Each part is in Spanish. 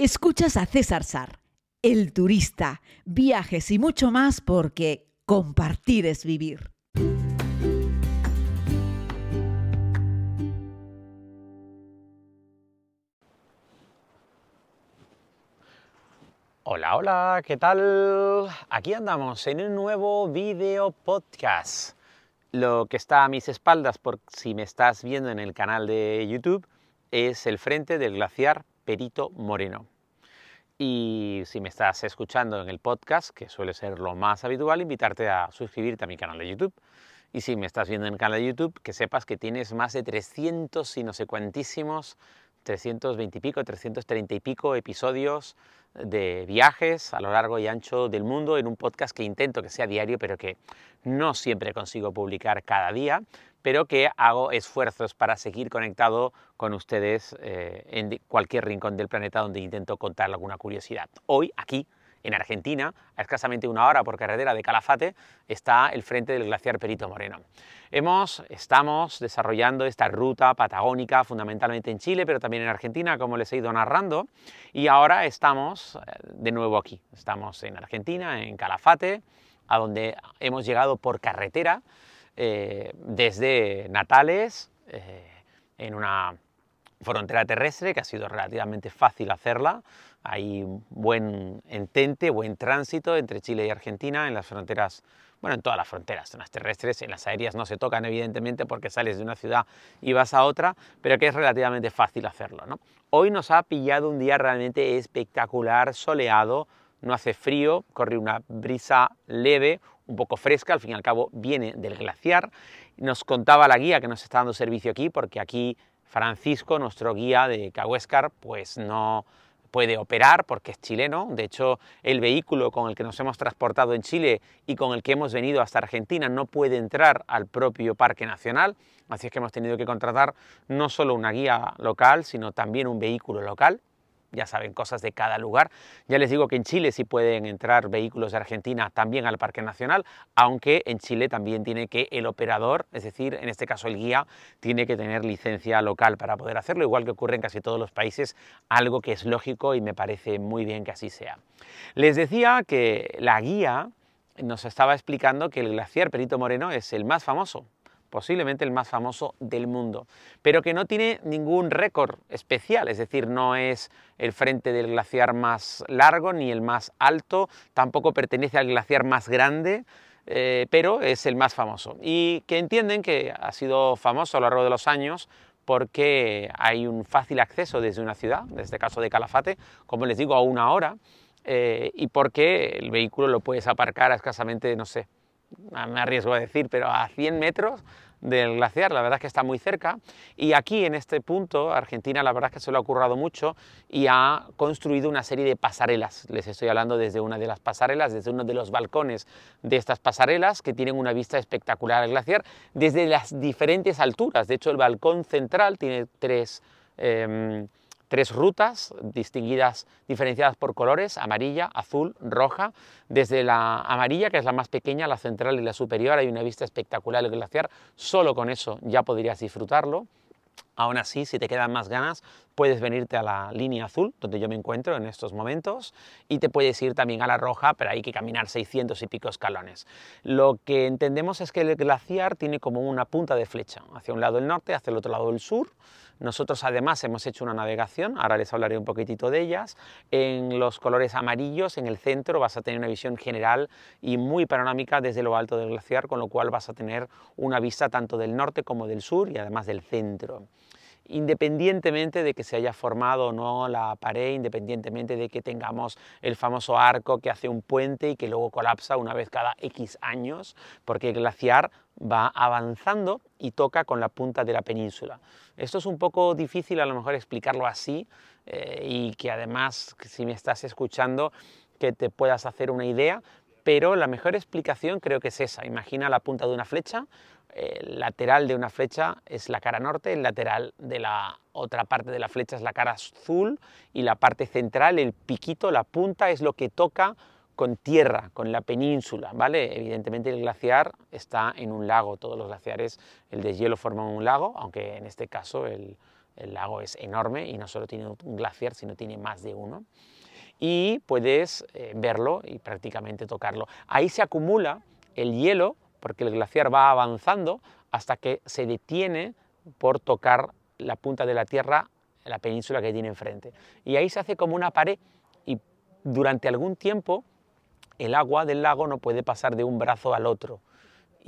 Escuchas a César Sar, el turista, viajes y mucho más porque compartir es vivir. Hola, hola, ¿qué tal? Aquí andamos en un nuevo video podcast. Lo que está a mis espaldas, por si me estás viendo en el canal de YouTube, es el frente del glaciar Perito Moreno. Y si me estás escuchando en el podcast, que suele ser lo más habitual, invitarte a suscribirte a mi canal de YouTube. Y si me estás viendo en el canal de YouTube, que sepas que tienes más de 300 y no sé cuantísimos, 320 y pico, 330 y pico episodios de viajes a lo largo y ancho del mundo en un podcast que intento que sea diario, pero que no siempre consigo publicar cada día pero que hago esfuerzos para seguir conectado con ustedes eh, en cualquier rincón del planeta donde intento contar alguna curiosidad. Hoy, aquí, en Argentina, a escasamente una hora por carretera de Calafate, está el frente del glaciar Perito Moreno. Hemos, estamos desarrollando esta ruta patagónica fundamentalmente en Chile, pero también en Argentina, como les he ido narrando, y ahora estamos eh, de nuevo aquí. Estamos en Argentina, en Calafate, a donde hemos llegado por carretera eh, desde Natales, eh, en una frontera terrestre que ha sido relativamente fácil hacerla. Hay buen entente, buen tránsito entre Chile y Argentina en las fronteras, bueno, en todas las fronteras, en las terrestres, en las aéreas no se tocan evidentemente porque sales de una ciudad y vas a otra, pero que es relativamente fácil hacerlo. Hoy nos ha pillado un día realmente espectacular, soleado, no hace frío, corre una brisa leve, un poco fresca, al fin y al cabo viene del glaciar. Nos contaba la guía que nos está dando servicio aquí, porque aquí Francisco, nuestro guía de Cahuéscar, pues no puede operar porque es chileno. De hecho, el vehículo con el que nos hemos transportado en Chile y con el que hemos venido hasta Argentina no puede entrar al propio Parque Nacional. Así es que hemos tenido que contratar no solo una guía local, sino también un vehículo local ya saben, cosas de cada lugar. Ya les digo que en Chile sí pueden entrar vehículos de Argentina también al Parque Nacional, aunque en Chile también tiene que el operador, es decir, en este caso el guía, tiene que tener licencia local para poder hacerlo, igual que ocurre en casi todos los países, algo que es lógico y me parece muy bien que así sea. Les decía que la guía nos estaba explicando que el glaciar Perito Moreno es el más famoso, posiblemente el más famoso del mundo, pero que no tiene ningún récord especial, es decir, no es el frente del glaciar más largo ni el más alto, tampoco pertenece al glaciar más grande, eh, pero es el más famoso. Y que entienden que ha sido famoso a lo largo de los años porque hay un fácil acceso desde una ciudad, en este caso de Calafate, como les digo, a una hora, eh, y porque el vehículo lo puedes aparcar a escasamente, no sé, me arriesgo a decir, pero a 100 metros del glaciar, la verdad es que está muy cerca, y aquí en este punto Argentina la verdad es que se lo ha currado mucho y ha construido una serie de pasarelas, les estoy hablando desde una de las pasarelas, desde uno de los balcones de estas pasarelas que tienen una vista espectacular al glaciar desde las diferentes alturas, de hecho el balcón central tiene tres... Em, tres rutas distinguidas, diferenciadas por colores, amarilla, azul, roja. Desde la amarilla, que es la más pequeña, la central y la superior, hay una vista espectacular del glaciar. Solo con eso ya podrías disfrutarlo. Aún así, si te quedan más ganas, puedes venirte a la línea azul, donde yo me encuentro en estos momentos, y te puedes ir también a la roja, pero hay que caminar 600 y pico escalones. Lo que entendemos es que el glaciar tiene como una punta de flecha, hacia un lado el norte, hacia el otro lado el sur, nosotros además hemos hecho una navegación, ahora les hablaré un poquitito de ellas. En los colores amarillos, en el centro, vas a tener una visión general y muy panorámica desde lo alto del glaciar, con lo cual vas a tener una vista tanto del norte como del sur y además del centro independientemente de que se haya formado o no la pared, independientemente de que tengamos el famoso arco que hace un puente y que luego colapsa una vez cada X años, porque el glaciar va avanzando y toca con la punta de la península. Esto es un poco difícil a lo mejor explicarlo así eh, y que además, si me estás escuchando, que te puedas hacer una idea, pero la mejor explicación creo que es esa. Imagina la punta de una flecha, el lateral de una flecha es la cara norte, el lateral de la otra parte de la flecha es la cara azul y la parte central, el piquito, la punta, es lo que toca con tierra, con la península, ¿vale? Evidentemente el glaciar está en un lago, todos los glaciares, el deshielo forma un lago, aunque en este caso el, lago es enorme y no solo tiene un glaciar, sino tiene más de uno. Y puedes eh, verlo y prácticamente tocarlo. Ahí se acumula el hielo, porque el glaciar va avanzando hasta que se detiene por tocar la punta de la Tierra, la península que tiene enfrente. Y ahí se hace como una pared y durante algún tiempo el agua del lago no puede pasar de un brazo al otro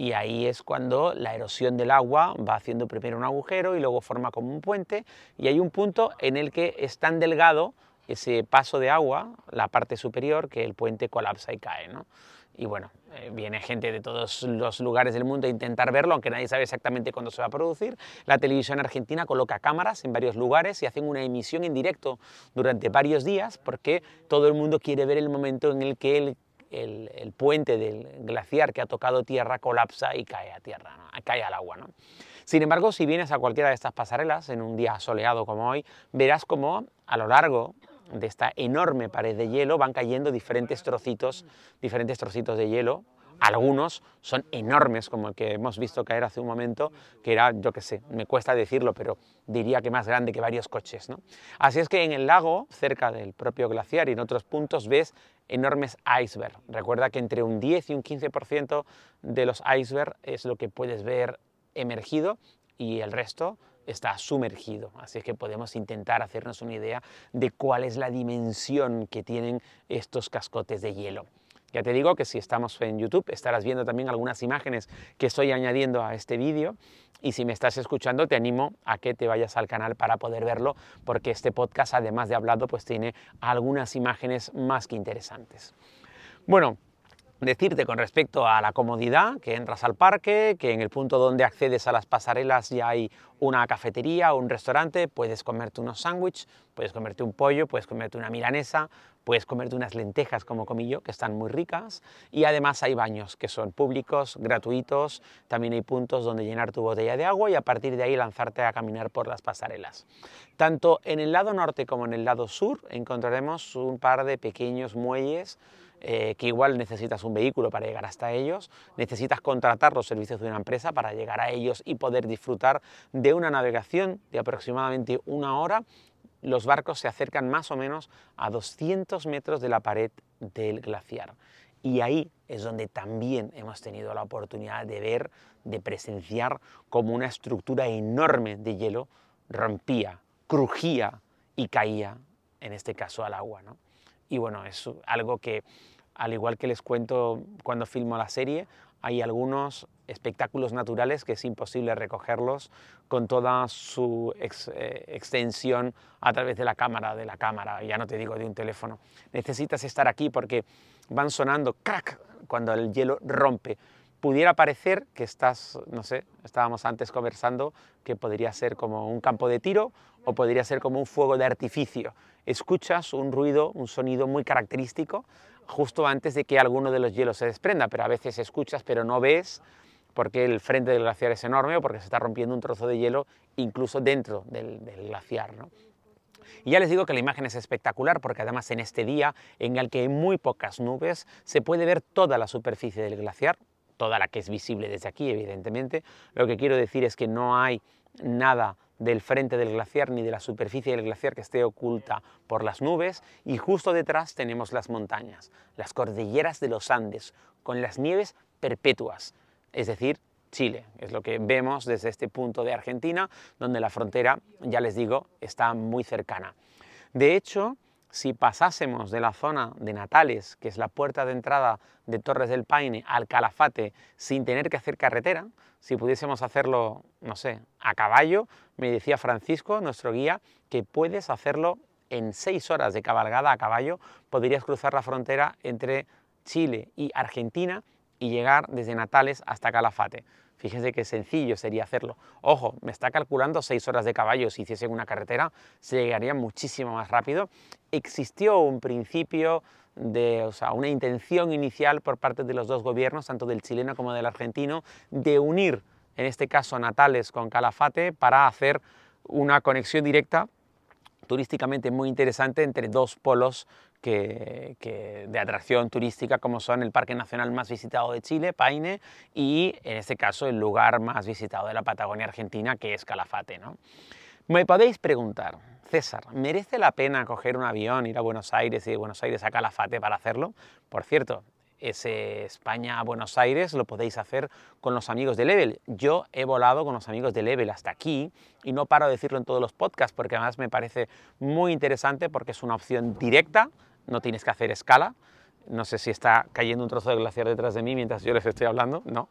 y ahí es cuando la erosión del agua va haciendo primero un agujero y luego forma como un puente y hay un punto en el que es tan delgado ese paso de agua, la parte superior, que el puente colapsa y cae. ¿no? Y bueno, eh, viene gente de todos los lugares del mundo a intentar verlo, aunque nadie sabe exactamente cuándo se va a producir. La televisión argentina coloca cámaras en varios lugares y hacen una emisión en directo durante varios días porque todo el mundo quiere ver el momento en el que el el, puente del glaciar que ha tocado tierra colapsa y cae a tierra, cae al agua. ¿no? Sin embargo, si vienes a cualquiera de estas pasarelas en un día soleado como hoy, verás como a lo largo de esta enorme pared de hielo van cayendo diferentes trocitos, diferentes trocitos de hielo algunos son enormes, como el que hemos visto caer hace un momento, que era, yo qué sé, me cuesta decirlo, pero diría que más grande que varios coches. ¿no? Así es que en el lago, cerca del propio glaciar y en otros puntos, ves enormes icebergs. Recuerda que entre un 10 y un 15% de los icebergs es lo que puedes ver emergido y el resto está sumergido. Así es que podemos intentar hacernos una idea de cuál es la dimensión que tienen estos cascotes de hielo. Ya te digo que si estamos en YouTube estarás viendo también algunas imágenes que estoy añadiendo a este vídeo y si me estás escuchando te animo a que te vayas al canal para poder verlo porque este podcast además de hablado pues tiene algunas imágenes más que interesantes. Bueno, decirte con respecto a la comodidad, que entras al parque, que en el punto donde accedes a las pasarelas ya hay una cafetería o un restaurante, puedes comerte unos sándwiches, puedes comerte un pollo, puedes comerte una milanesa, puedes comerte unas lentejas como comillo, que están muy ricas, y además hay baños que son públicos, gratuitos, también hay puntos donde llenar tu botella de agua y a partir de ahí lanzarte a caminar por las pasarelas. Tanto en el lado norte como en el lado sur encontraremos un par de pequeños muelles eh, que igual necesitas un vehículo para llegar hasta ellos, necesitas contratar los servicios de una empresa para llegar a ellos y poder disfrutar de una navegación de aproximadamente una hora. Los barcos se acercan más o menos a 200 metros de la pared del glaciar. Y ahí es donde también hemos tenido la oportunidad de ver, de presenciar cómo una estructura enorme de hielo rompía, crujía y caía, en este caso al agua. ¿no? Y bueno, es algo que, al igual que les cuento cuando filmo la serie, hay algunos espectáculos naturales que es imposible recogerlos con toda su eh, extensión a través de la cámara, de la cámara, ya no te digo de un teléfono. Necesitas estar aquí porque van sonando crack cuando el hielo rompe. Pudiera parecer que estás, no sé, estábamos antes conversando, que podría ser como un campo de tiro o podría ser como un fuego de artificio escuchas un ruido, un sonido muy característico justo antes de que alguno de los hielos se desprenda, pero a veces escuchas pero no ves porque el frente del glaciar es enorme o porque se está rompiendo un trozo de hielo incluso dentro del, glaciar. Y ya les digo que la imagen es espectacular porque además en este día en el que hay muy pocas nubes se puede ver toda la superficie del glaciar, toda la que es visible desde aquí evidentemente. Lo que quiero decir es que no hay nada del frente del glaciar ni de la superficie del glaciar que esté oculta por las nubes y justo detrás tenemos las montañas, las cordilleras de los Andes, con las nieves perpetuas, es decir, Chile, es lo que vemos desde este punto de Argentina, donde la frontera, ya les digo, está muy cercana. De hecho, si pasásemos de la zona de Natales, que es la puerta de entrada de Torres del Paine, al Calafate, sin tener que hacer carretera, si pudiésemos hacerlo, no sé, a caballo, me decía Francisco, nuestro guía, que puedes hacerlo en seis horas de cabalgada a caballo, podrías cruzar la frontera entre Chile y Argentina y llegar desde Natales hasta Calafate. Fíjense qué sencillo sería hacerlo. Ojo, me está calculando seis horas de caballo. Si hiciese una carretera, se llegaría muchísimo más rápido. Existió un principio de, o sea, una intención inicial por parte de los dos gobiernos, tanto del chileno como del argentino, de unir, en este caso, Natales con Calafate para hacer una conexión directa turísticamente muy interesante entre dos polos que, de atracción turística como son el Parque Nacional más visitado de Chile, Paine, y en este caso el lugar más visitado de la Patagonia Argentina, que es Calafate. ¿no? Me podéis preguntar, César, ¿merece la pena coger un avión, ir a Buenos Aires y de Buenos Aires a Calafate para hacerlo? Por cierto, ese España a Buenos Aires lo podéis hacer con los amigos de Level. Yo he volado con los amigos de Level hasta aquí y no paro de decirlo en todos los podcasts porque además me parece muy interesante porque es una opción directa, no tienes que hacer escala. No sé si está cayendo un trozo de glaciar detrás de mí mientras yo les estoy hablando, no.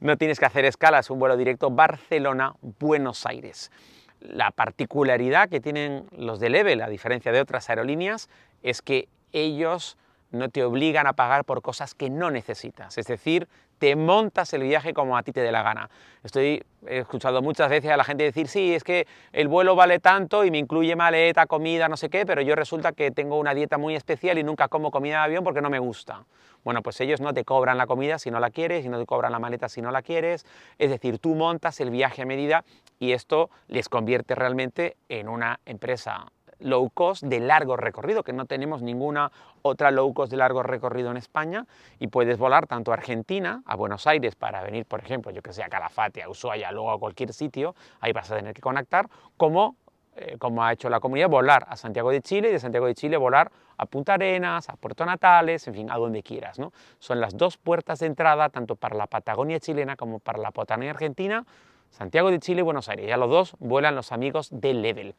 No tienes que hacer escala, es un vuelo directo Barcelona-Buenos Aires. La particularidad que tienen los de Level, a diferencia de otras aerolíneas, es que ellos no te obligan a pagar por cosas que no necesitas. Es decir, te montas el viaje como a ti te dé la gana. Estoy, he escuchado muchas veces a la gente decir, sí, es que el vuelo vale tanto y me incluye maleta, comida, no sé qué, pero yo resulta que tengo una dieta muy especial y nunca como comida de avión porque no me gusta. Bueno, pues ellos no te cobran la comida si no la quieres y no te cobran la maleta si no la quieres. Es decir, tú montas el viaje a medida y esto les convierte realmente en una empresa low cost de largo recorrido, que no tenemos ninguna otra low cost de largo recorrido en España y puedes volar tanto a Argentina, a Buenos Aires para venir, por ejemplo, yo que sé, a Calafate, a Ushuaia, luego a cualquier sitio, ahí vas a tener que conectar, como, eh, como ha hecho la comunidad, volar a Santiago de Chile y de Santiago de Chile volar a Punta Arenas, a Puerto Natales, en fin, a donde quieras. ¿no? Son las dos puertas de entrada, tanto para la Patagonia chilena como para la Patagonia argentina, Santiago de Chile y Buenos Aires. Ya los dos vuelan los amigos de Level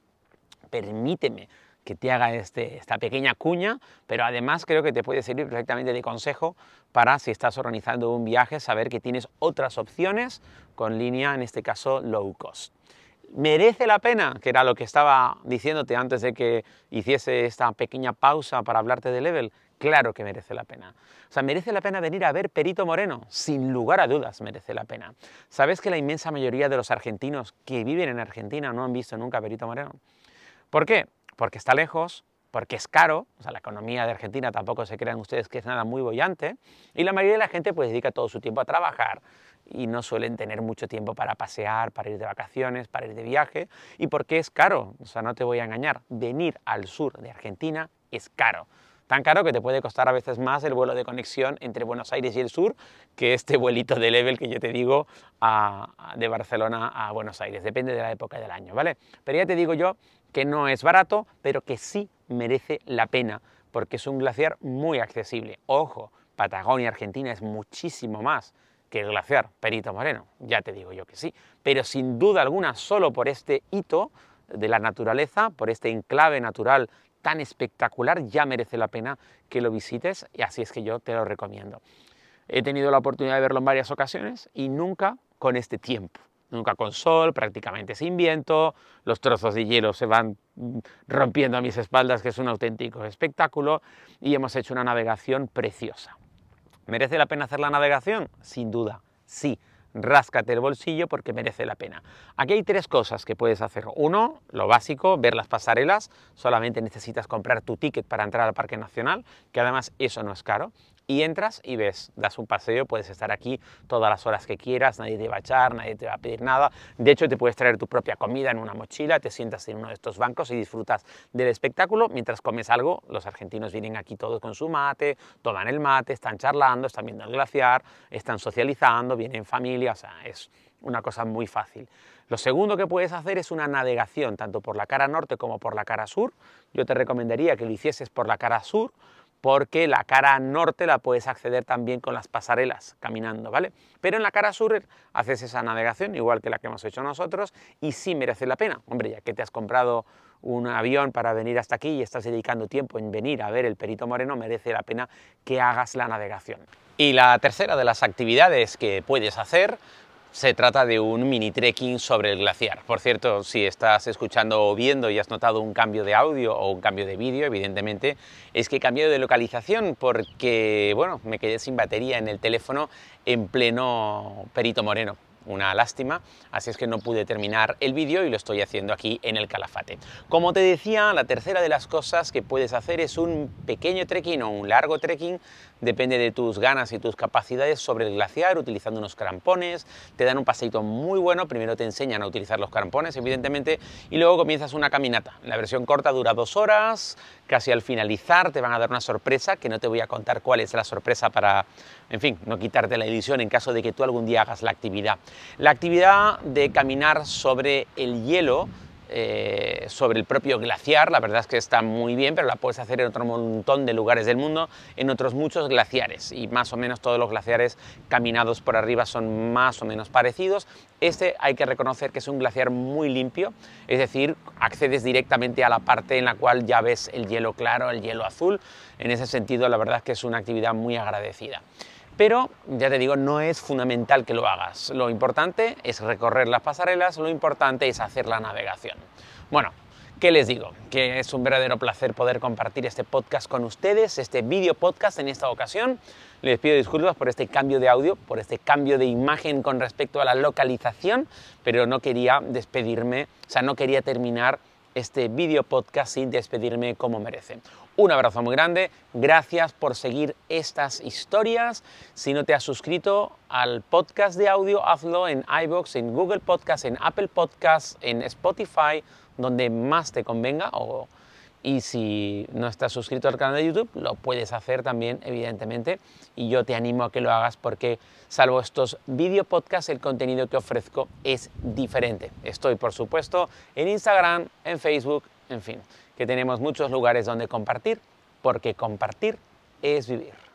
permíteme que te haga este, esta pequeña cuña, pero además creo que te puede servir perfectamente de consejo para si estás organizando un viaje, saber que tienes otras opciones con línea, en este caso, low cost. ¿Merece la pena? Que era lo que estaba diciéndote antes de que hiciese esta pequeña pausa para hablarte de Level. Claro que merece la pena. O sea, merece la pena venir a ver Perito Moreno, sin lugar a dudas merece la pena. ¿Sabes que la inmensa mayoría de los argentinos que viven en Argentina no han visto nunca Perito Moreno? ¿Por qué? Porque está lejos, porque es caro, o sea, la economía de Argentina tampoco se crean ustedes que es nada muy bollante, y la mayoría de la gente pues dedica todo su tiempo a trabajar y no suelen tener mucho tiempo para pasear, para ir de vacaciones, para ir de viaje, y porque es caro, o sea, no te voy a engañar, venir al sur de Argentina es caro. Tan caro que te puede costar a veces más el vuelo de conexión entre Buenos Aires y el sur que este vuelito de level que yo te digo de Barcelona a Buenos Aires. Depende de la época del año, ¿vale? Pero ya te digo yo que no es barato, pero que sí merece la pena, porque es un glaciar muy accesible. Ojo, Patagonia Argentina es muchísimo más que el glaciar Perito Moreno, ya te digo yo que sí, pero sin duda alguna, solo por este hito de la naturaleza, por este enclave natural tan espectacular, ya merece la pena que lo visites y así es que yo te lo recomiendo. He tenido la oportunidad de verlo en varias ocasiones y nunca con este tiempo. Nunca con sol, prácticamente sin viento, los trozos de hielo se van rompiendo a mis espaldas, que es un auténtico espectáculo, y hemos hecho una navegación preciosa. ¿Merece la pena hacer la navegación? Sin duda, sí ráscate el bolsillo porque merece la pena. Aquí hay tres cosas que puedes hacer. Uno, lo básico, ver las pasarelas. Solamente necesitas comprar tu ticket para entrar al Parque Nacional, que además eso no es caro y entras y ves, das un paseo, puedes estar aquí todas las horas que quieras, nadie te va a echar, nadie te va a pedir nada. De hecho, te puedes traer tu propia comida en una mochila, te sientas en uno de estos bancos y disfrutas del espectáculo mientras comes algo. Los argentinos vienen aquí todos con su mate, toman el mate, están charlando, están viendo el glaciar, están socializando, vienen en familia, o sea, es una cosa muy fácil. Lo segundo que puedes hacer es una navegación, tanto por la cara norte como por la cara sur. Yo te recomendaría que lo hicieses por la cara sur, porque la cara norte la puedes acceder también con las pasarelas caminando, ¿vale? Pero en la cara sur haces esa navegación igual que la que hemos hecho nosotros y sí merece la pena. Hombre, ya que te has comprado un avión para venir hasta aquí y estás dedicando tiempo en venir a ver el Perito Moreno, merece la pena que hagas la navegación. Y la tercera de las actividades que puedes hacer se trata de un mini trekking sobre el glaciar. Por cierto, si estás escuchando o viendo y has notado un cambio de audio o un cambio de vídeo, evidentemente es que he cambiado de localización porque, bueno, me quedé sin batería en el teléfono en pleno Perito Moreno una lástima, así es que no pude terminar el vídeo y lo estoy haciendo aquí en el Calafate. Como te decía, la tercera de las cosas que puedes hacer es un pequeño trekking o un largo trekking depende de tus ganas y tus capacidades sobre el glaciar utilizando unos crampones, te dan un paseito muy bueno, primero te enseñan a utilizar los crampones evidentemente y luego comienzas una caminata. La versión corta dura dos horas, casi al finalizar te van a dar una sorpresa que no te voy a contar cuál es la sorpresa para, en fin, no quitarte la edición en caso de que tú algún día hagas la actividad. La actividad de caminar sobre el hielo eh, sobre el propio glaciar, la verdad es que está muy bien, pero la puedes hacer en otro montón de lugares del mundo, en otros muchos glaciares, y más o menos todos los glaciares caminados por arriba son más o menos parecidos. Este hay que reconocer que es un glaciar muy limpio, es decir, accedes directamente a la parte en la cual ya ves el hielo claro, el hielo azul, en ese sentido la verdad es que es una actividad muy agradecida pero ya te digo, no es fundamental que lo hagas. Lo importante es recorrer las pasarelas, lo importante es hacer la navegación. Bueno, ¿qué les digo? Que es un verdadero placer poder compartir este podcast con ustedes, este video podcast en esta ocasión. Les pido disculpas por este cambio de audio, por este cambio de imagen con respecto a la localización, pero no quería despedirme, o sea, no quería terminar este video podcast sin despedirme como merece. Un abrazo muy grande, gracias por seguir estas historias. Si no te has suscrito al podcast de audio, hazlo en iBox, en Google Podcast, en Apple Podcast, en Spotify, donde más te convenga. Y si no estás suscrito al canal de YouTube, lo puedes hacer también, evidentemente. Y yo te animo a que lo hagas porque, salvo estos video podcasts, el contenido que ofrezco es diferente. Estoy, por supuesto, en Instagram, en Facebook, en fin que tenemos muchos lugares donde compartir, porque compartir es vivir.